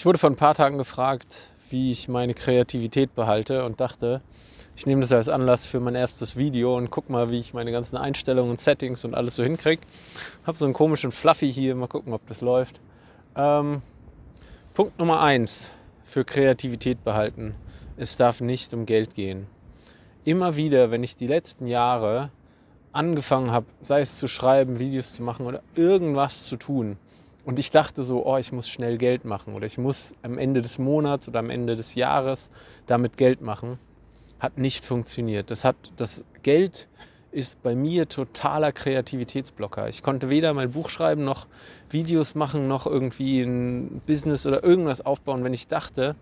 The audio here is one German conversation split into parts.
Ich wurde vor ein paar Tagen gefragt, wie ich meine Kreativität behalte und dachte, ich nehme das als Anlass für mein erstes Video und guck mal, wie ich meine ganzen Einstellungen und Settings und alles so hinkriege. Habe so einen komischen Fluffy hier, mal gucken, ob das läuft. Ähm, Punkt Nummer eins für Kreativität behalten. Es darf nicht um Geld gehen. Immer wieder, wenn ich die letzten Jahre angefangen habe, sei es zu schreiben, Videos zu machen oder irgendwas zu tun, und ich dachte so, oh, ich muss schnell Geld machen oder ich muss am Ende des Monats oder am Ende des Jahres damit Geld machen, hat nicht funktioniert. Das, hat, das Geld ist bei mir totaler Kreativitätsblocker. Ich konnte weder mein Buch schreiben, noch Videos machen, noch irgendwie ein Business oder irgendwas aufbauen, wenn ich dachte,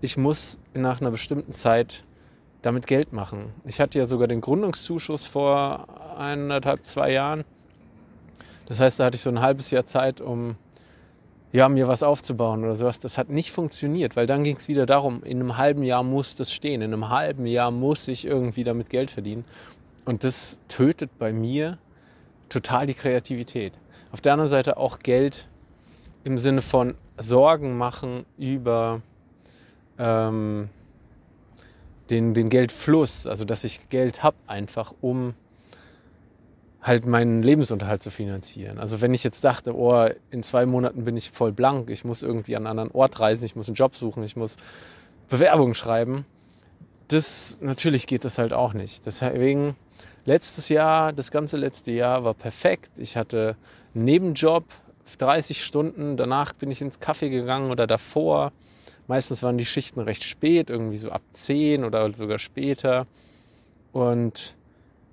ich muss nach einer bestimmten Zeit damit Geld machen. Ich hatte ja sogar den Gründungszuschuss vor eineinhalb, zwei Jahren das heißt, da hatte ich so ein halbes Jahr Zeit, um ja, mir was aufzubauen oder sowas. Das hat nicht funktioniert, weil dann ging es wieder darum, in einem halben Jahr muss das stehen, in einem halben Jahr muss ich irgendwie damit Geld verdienen. Und das tötet bei mir total die Kreativität. Auf der anderen Seite auch Geld im Sinne von Sorgen machen über ähm, den, den Geldfluss, also dass ich Geld habe einfach, um halt meinen Lebensunterhalt zu finanzieren. Also wenn ich jetzt dachte, oh, in zwei Monaten bin ich voll blank, ich muss irgendwie an einen anderen Ort reisen, ich muss einen Job suchen, ich muss Bewerbungen schreiben, das natürlich geht das halt auch nicht. Deswegen letztes Jahr, das ganze letzte Jahr war perfekt. Ich hatte einen Nebenjob, 30 Stunden, danach bin ich ins Café gegangen oder davor. Meistens waren die Schichten recht spät, irgendwie so ab 10 oder sogar später. Und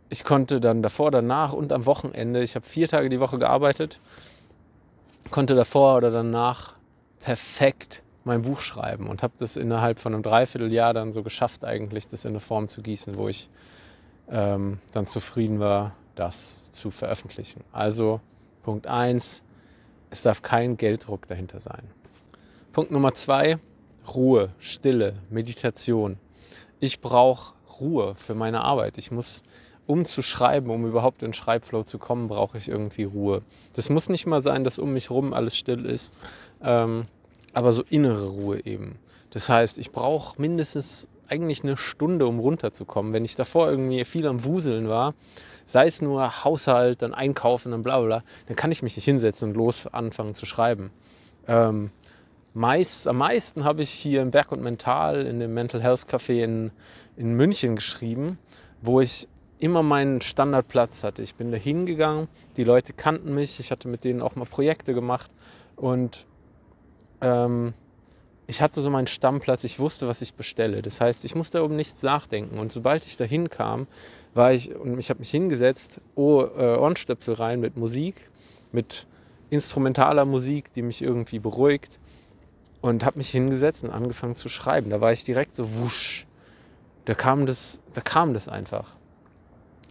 ich konnte dann davor, danach und am Wochenende, ich habe vier Tage die Woche gearbeitet, konnte davor oder danach perfekt mein Buch schreiben und habe das innerhalb von einem Dreivierteljahr dann so geschafft, eigentlich das in eine Form zu gießen, wo ich ähm, dann zufrieden war, das zu veröffentlichen. Also Punkt 1, es darf kein Gelddruck dahinter sein. Punkt Nummer 2, Ruhe, Stille, Meditation. Ich brauche Ruhe für meine Arbeit. Ich muss um zu schreiben, um überhaupt in Schreibflow zu kommen, brauche ich irgendwie Ruhe. Das muss nicht mal sein, dass um mich herum alles still ist, ähm, aber so innere Ruhe eben. Das heißt, ich brauche mindestens eigentlich eine Stunde, um runterzukommen. Wenn ich davor irgendwie viel am Wuseln war, sei es nur Haushalt, dann Einkaufen, dann bla bla, dann kann ich mich nicht hinsetzen und los anfangen zu schreiben. Ähm, meist, am meisten habe ich hier im Berg und Mental in dem Mental Health Café in, in München geschrieben, wo ich immer meinen Standardplatz hatte. Ich bin da hingegangen, die Leute kannten mich, ich hatte mit denen auch mal Projekte gemacht und ähm, ich hatte so meinen Stammplatz, ich wusste, was ich bestelle. Das heißt, ich musste um nichts nachdenken. Und sobald ich da hinkam, war ich und ich habe mich hingesetzt, oh, äh, Ohrenstöpsel rein mit Musik, mit instrumentaler Musik, die mich irgendwie beruhigt und habe mich hingesetzt und angefangen zu schreiben. Da war ich direkt so wusch. Da kam das, da kam das einfach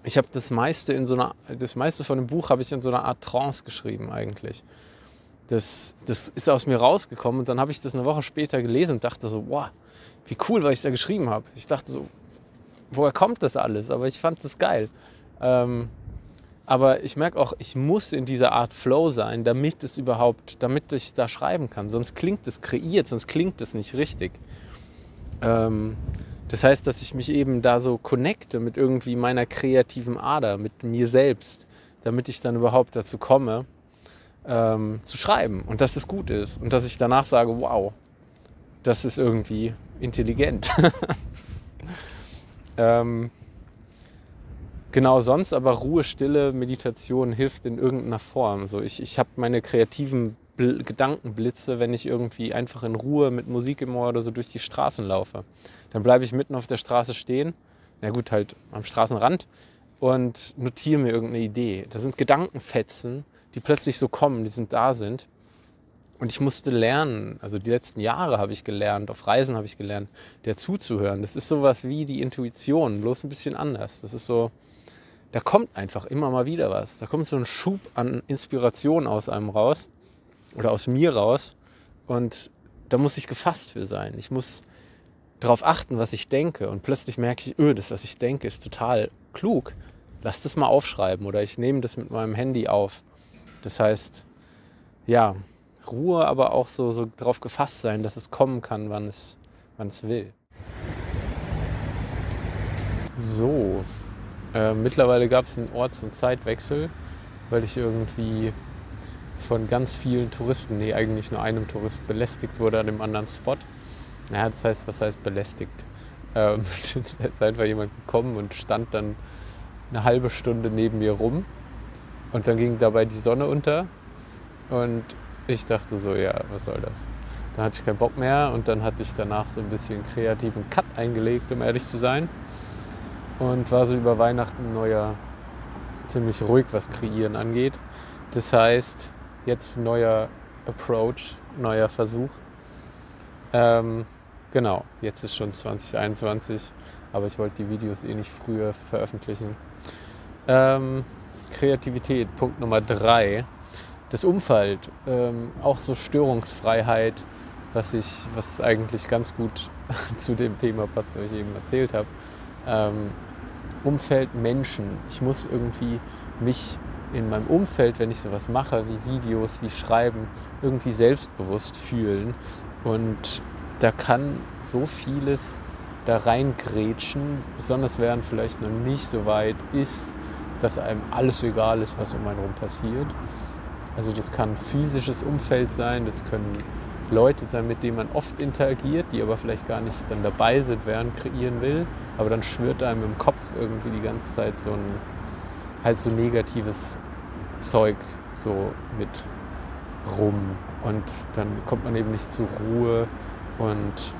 ich habe das meiste in so einer, das meiste von dem Buch habe ich in so einer Art Trance geschrieben eigentlich. Das, das ist aus mir rausgekommen und dann habe ich das eine Woche später gelesen und dachte so, wow, wie cool, was ich da geschrieben habe. Ich dachte so, woher kommt das alles? Aber ich fand das geil. Ähm, aber ich merke auch, ich muss in dieser Art Flow sein, damit es überhaupt, damit ich da schreiben kann. Sonst klingt es kreiert, sonst klingt es nicht richtig. Ähm, das heißt, dass ich mich eben da so connecte mit irgendwie meiner kreativen Ader, mit mir selbst, damit ich dann überhaupt dazu komme, ähm, zu schreiben und dass es gut ist und dass ich danach sage, wow, das ist irgendwie intelligent. ähm, genau, sonst aber Ruhe, Stille, Meditation hilft in irgendeiner Form. So, ich ich habe meine kreativen Bl Gedankenblitze, wenn ich irgendwie einfach in Ruhe mit Musik im Ohr oder so durch die Straßen laufe. Dann bleibe ich mitten auf der Straße stehen, na gut, halt am Straßenrand und notiere mir irgendeine Idee. Das sind Gedankenfetzen, die plötzlich so kommen, die sind da sind. Und ich musste lernen, also die letzten Jahre habe ich gelernt, auf Reisen habe ich gelernt, der zuzuhören. Das ist sowas wie die Intuition, bloß ein bisschen anders. Das ist so, da kommt einfach immer mal wieder was. Da kommt so ein Schub an Inspiration aus einem raus oder aus mir raus. Und da muss ich gefasst für sein. Ich muss darauf achten, was ich denke. Und plötzlich merke ich, öh, das, was ich denke, ist total klug. Lass das mal aufschreiben oder ich nehme das mit meinem Handy auf. Das heißt, ja, Ruhe, aber auch so, so darauf gefasst sein, dass es kommen kann, wann es, wann es will. So, äh, mittlerweile gab es einen Orts- und Zeitwechsel, weil ich irgendwie von ganz vielen Touristen, nee, eigentlich nur einem Tourist belästigt wurde an dem anderen Spot. Naja, das heißt, was heißt belästigt? Ähm, da ist einfach jemand gekommen und stand dann eine halbe Stunde neben mir rum und dann ging dabei die Sonne unter und ich dachte so, ja, was soll das? Dann hatte ich keinen Bock mehr und dann hatte ich danach so ein bisschen kreativen Cut eingelegt, um ehrlich zu sein. Und war so über Weihnachten neuer, ziemlich ruhig, was Kreieren angeht. Das heißt, jetzt neuer Approach, neuer Versuch. Ähm, genau, jetzt ist schon 2021, aber ich wollte die Videos eh nicht früher veröffentlichen. Ähm, Kreativität, Punkt Nummer drei. Das Umfeld, ähm, auch so Störungsfreiheit, was, ich, was eigentlich ganz gut zu dem Thema passt, was ich eben erzählt habe. Ähm, Umfeld, Menschen. Ich muss irgendwie mich in meinem Umfeld, wenn ich sowas mache, wie Videos, wie Schreiben, irgendwie selbstbewusst fühlen. Und da kann so vieles da reingrätschen, besonders während vielleicht noch nicht so weit ist, dass einem alles egal ist, was um einen herum passiert. Also das kann physisches Umfeld sein, das können Leute sein, mit denen man oft interagiert, die aber vielleicht gar nicht dann dabei sind, während kreieren will. Aber dann schwirrt einem im Kopf irgendwie die ganze Zeit so ein halt so negatives Zeug so mit rum. Und dann kommt man eben nicht zur Ruhe und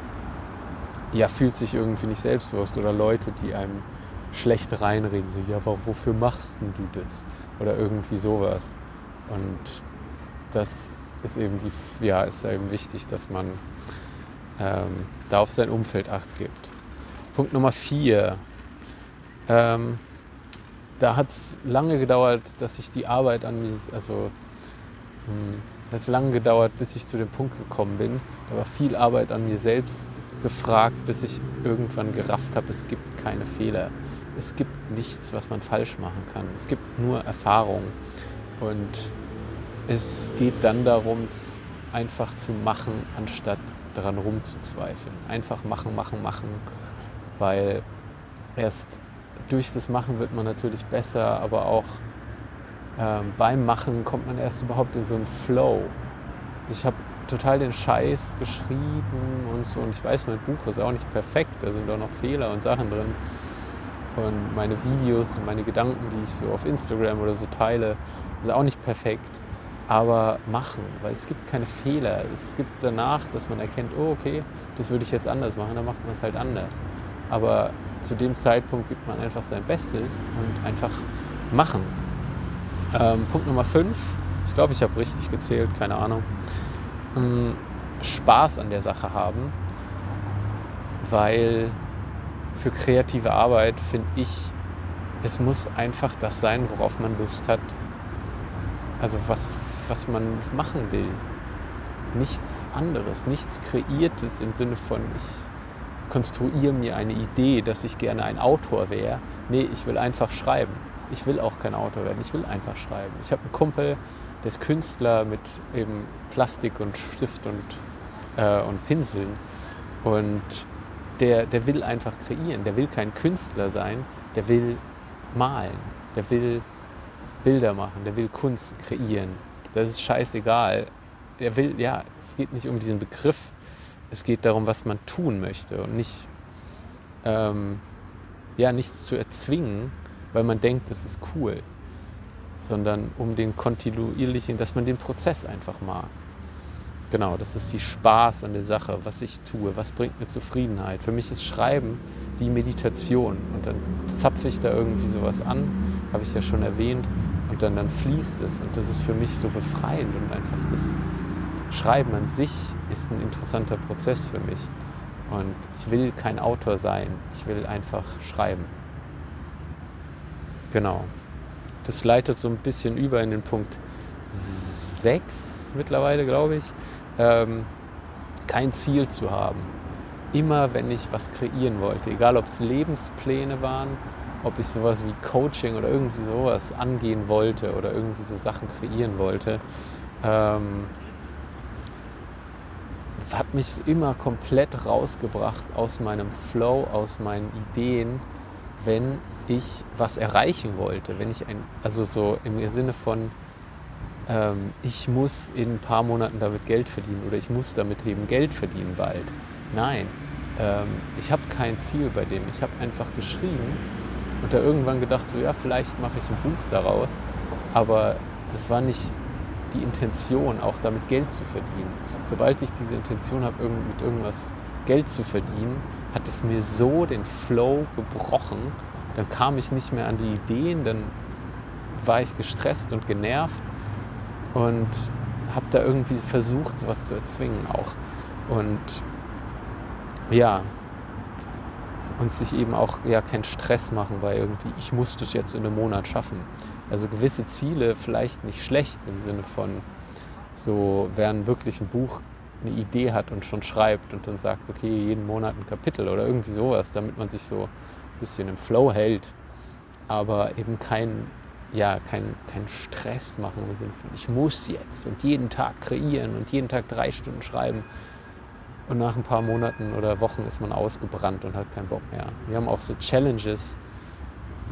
ja, fühlt sich irgendwie nicht selbstbewusst. Oder Leute, die einem schlecht reinreden, so, ja, wofür machst du das? Oder irgendwie sowas. Und das ist eben die, ja, ist eben wichtig, dass man ähm, da auf sein Umfeld Acht gibt. Punkt Nummer vier. Ähm, da hat es lange gedauert, dass ich die Arbeit an mir, also hm, es hat lange gedauert, bis ich zu dem Punkt gekommen bin. Da war viel Arbeit an mir selbst gefragt, bis ich irgendwann gerafft habe, es gibt keine Fehler. Es gibt nichts, was man falsch machen kann. Es gibt nur Erfahrung. Und es geht dann darum, einfach zu machen, anstatt daran rumzuzweifeln. Einfach machen, machen, machen, weil erst durch das Machen wird man natürlich besser, aber auch ähm, beim Machen kommt man erst überhaupt in so einen Flow. Ich habe total den Scheiß geschrieben und so und ich weiß, mein Buch ist auch nicht perfekt, da sind auch noch Fehler und Sachen drin. Und meine Videos und meine Gedanken, die ich so auf Instagram oder so teile, sind auch nicht perfekt aber machen, weil es gibt keine Fehler. Es gibt danach, dass man erkennt, oh okay, das würde ich jetzt anders machen, dann macht man es halt anders. Aber zu dem Zeitpunkt gibt man einfach sein Bestes und einfach machen. Ähm, Punkt Nummer 5, ich glaube, ich habe richtig gezählt, keine Ahnung. Ähm, Spaß an der Sache haben, weil für kreative Arbeit finde ich, es muss einfach das sein, worauf man Lust hat. Also was, was man machen will. Nichts anderes, nichts Kreiertes im Sinne von, ich konstruiere mir eine Idee, dass ich gerne ein Autor wäre. Nee, ich will einfach schreiben. Ich will auch kein Autor werden, ich will einfach schreiben. Ich habe einen Kumpel, der ist Künstler mit eben Plastik und Stift und, äh, und Pinseln. Und der, der will einfach kreieren. Der will kein Künstler sein, der will malen. Der will Bilder machen, der will Kunst kreieren das ist scheißegal. Er will, ja, es geht nicht um diesen Begriff, es geht darum, was man tun möchte und nicht, ähm, ja, nichts zu erzwingen, weil man denkt, das ist cool, sondern um den kontinuierlichen, dass man den Prozess einfach mag. Genau, das ist die Spaß an der Sache, was ich tue, was bringt mir Zufriedenheit. Für mich ist Schreiben wie Meditation und dann zapfe ich da irgendwie sowas an, habe ich ja schon erwähnt, und dann, dann fließt es. Und das ist für mich so befreiend und einfach das Schreiben an sich ist ein interessanter Prozess für mich. Und ich will kein Autor sein, ich will einfach schreiben. Genau. Das leitet so ein bisschen über in den Punkt 6 mittlerweile, glaube ich. Ähm, kein Ziel zu haben. Immer wenn ich was kreieren wollte, egal ob es Lebenspläne waren ob ich sowas wie Coaching oder irgendwie sowas angehen wollte oder irgendwie so Sachen kreieren wollte, ähm, hat mich immer komplett rausgebracht aus meinem Flow, aus meinen Ideen, wenn ich was erreichen wollte, wenn ich ein, also so im Sinne von, ähm, ich muss in ein paar Monaten damit Geld verdienen oder ich muss damit eben Geld verdienen bald. Nein, ähm, ich habe kein Ziel bei dem. Ich habe einfach geschrieben und da irgendwann gedacht, so ja, vielleicht mache ich ein Buch daraus, aber das war nicht die Intention, auch damit Geld zu verdienen. Sobald ich diese Intention habe, mit irgendwas Geld zu verdienen, hat es mir so den Flow gebrochen. Dann kam ich nicht mehr an die Ideen, dann war ich gestresst und genervt und habe da irgendwie versucht, sowas zu erzwingen auch. Und ja, und sich eben auch ja keinen Stress machen, weil irgendwie ich muss das jetzt in einem Monat schaffen. Also gewisse Ziele vielleicht nicht schlecht im Sinne von so, wer wirklich ein Buch eine Idee hat und schon schreibt und dann sagt, okay, jeden Monat ein Kapitel oder irgendwie sowas, damit man sich so ein bisschen im Flow hält, aber eben kein, ja, kein, kein Stress machen im Sinne von, ich muss jetzt und jeden Tag kreieren und jeden Tag drei Stunden schreiben. Und nach ein paar Monaten oder Wochen ist man ausgebrannt und hat keinen Bock mehr. Wir haben auch so Challenges,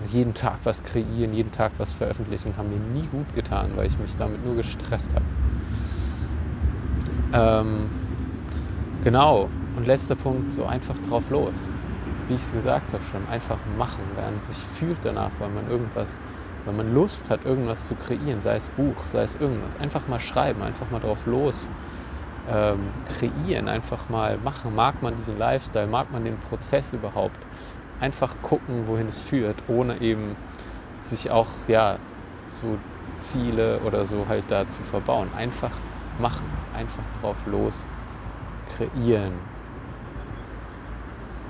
jeden Tag was kreieren, jeden Tag was veröffentlichen, haben mir nie gut getan, weil ich mich damit nur gestresst habe. Ähm, genau. Und letzter Punkt, so einfach drauf los. Wie ich es gesagt habe schon, einfach machen, während sich fühlt danach, weil man irgendwas, wenn man Lust hat, irgendwas zu kreieren, sei es Buch, sei es irgendwas, einfach mal schreiben, einfach mal drauf los ähm, kreieren, einfach mal machen. Mag man diesen Lifestyle, mag man den Prozess überhaupt? Einfach gucken, wohin es führt, ohne eben sich auch ja, so Ziele oder so halt da zu verbauen. Einfach machen, einfach drauf los kreieren.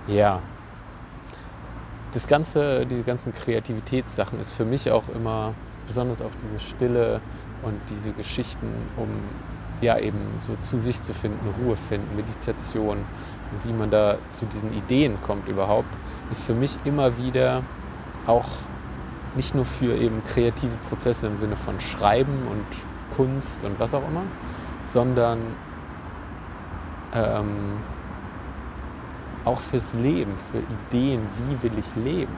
Ja. Das ganze, diese ganzen Kreativitätssachen ist für mich auch immer, besonders auch diese Stille und diese Geschichten um ja eben so zu sich zu finden, Ruhe finden, Meditation und wie man da zu diesen Ideen kommt überhaupt, ist für mich immer wieder auch nicht nur für eben kreative Prozesse im Sinne von Schreiben und Kunst und was auch immer, sondern ähm, auch fürs Leben, für Ideen, wie will ich leben.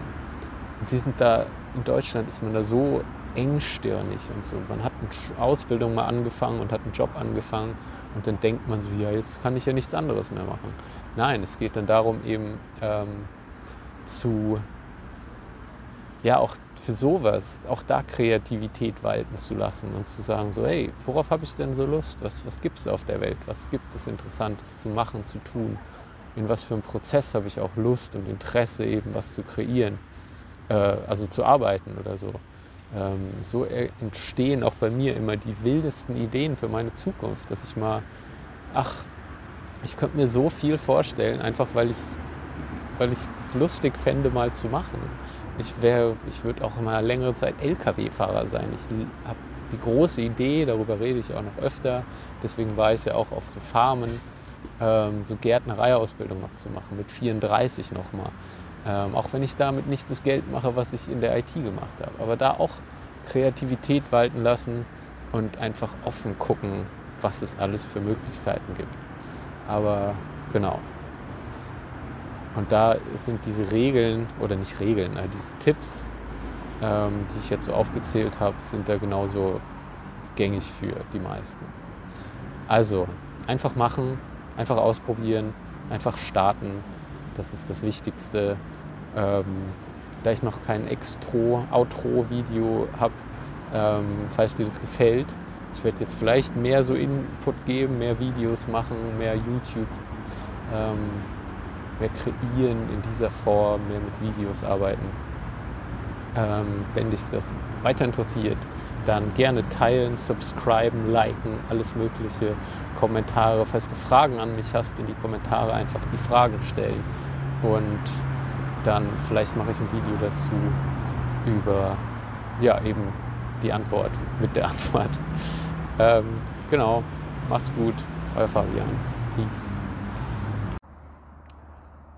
Wir sind da, in Deutschland ist man da so engstirnig und so. Man hat eine Ausbildung mal angefangen und hat einen Job angefangen und dann denkt man so, ja, jetzt kann ich ja nichts anderes mehr machen. Nein, es geht dann darum, eben ähm, zu, ja, auch für sowas, auch da Kreativität walten zu lassen und zu sagen, so, hey, worauf habe ich denn so Lust? Was, was gibt es auf der Welt? Was gibt es Interessantes zu machen, zu tun? In was für einem Prozess habe ich auch Lust und Interesse, eben was zu kreieren, äh, also zu arbeiten oder so. Ähm, so entstehen auch bei mir immer die wildesten Ideen für meine Zukunft, dass ich mal, ach, ich könnte mir so viel vorstellen, einfach weil ich es weil lustig fände, mal zu machen. Ich, ich würde auch mal längere Zeit LKW-Fahrer sein. Ich habe die große Idee, darüber rede ich auch noch öfter, deswegen war ich ja auch auf so Farmen, ähm, so Gärtnereiausbildung noch zu machen, mit 34 nochmal. Ähm, auch wenn ich damit nicht das Geld mache, was ich in der IT gemacht habe. Aber da auch Kreativität walten lassen und einfach offen gucken, was es alles für Möglichkeiten gibt. Aber genau. Und da sind diese Regeln, oder nicht Regeln, äh, diese Tipps, ähm, die ich jetzt so aufgezählt habe, sind da genauso gängig für die meisten. Also einfach machen, einfach ausprobieren, einfach starten. Das ist das Wichtigste. Ähm, da ich noch kein Extro-Outro-Video habe, ähm, falls dir das gefällt. Ich werde jetzt vielleicht mehr so Input geben, mehr Videos machen, mehr YouTube, ähm, mehr kreieren in dieser Form, mehr mit Videos arbeiten. Ähm, wenn dich das weiter interessiert, dann gerne teilen, subscriben, liken, alles Mögliche, Kommentare. Falls du Fragen an mich hast, in die Kommentare einfach die Fragen stellen. Und dann vielleicht mache ich ein Video dazu über ja eben die Antwort mit der Antwort. Ähm, genau, macht's gut, euer Fabian. Peace.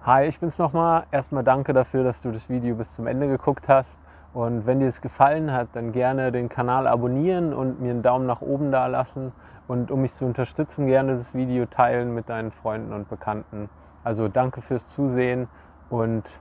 Hi, ich bin's nochmal. Erstmal danke dafür, dass du das Video bis zum Ende geguckt hast Und wenn dir es gefallen hat, dann gerne den Kanal abonnieren und mir einen Daumen nach oben da lassen. Und um mich zu unterstützen, gerne das Video teilen mit deinen Freunden und Bekannten. Also danke fürs Zusehen und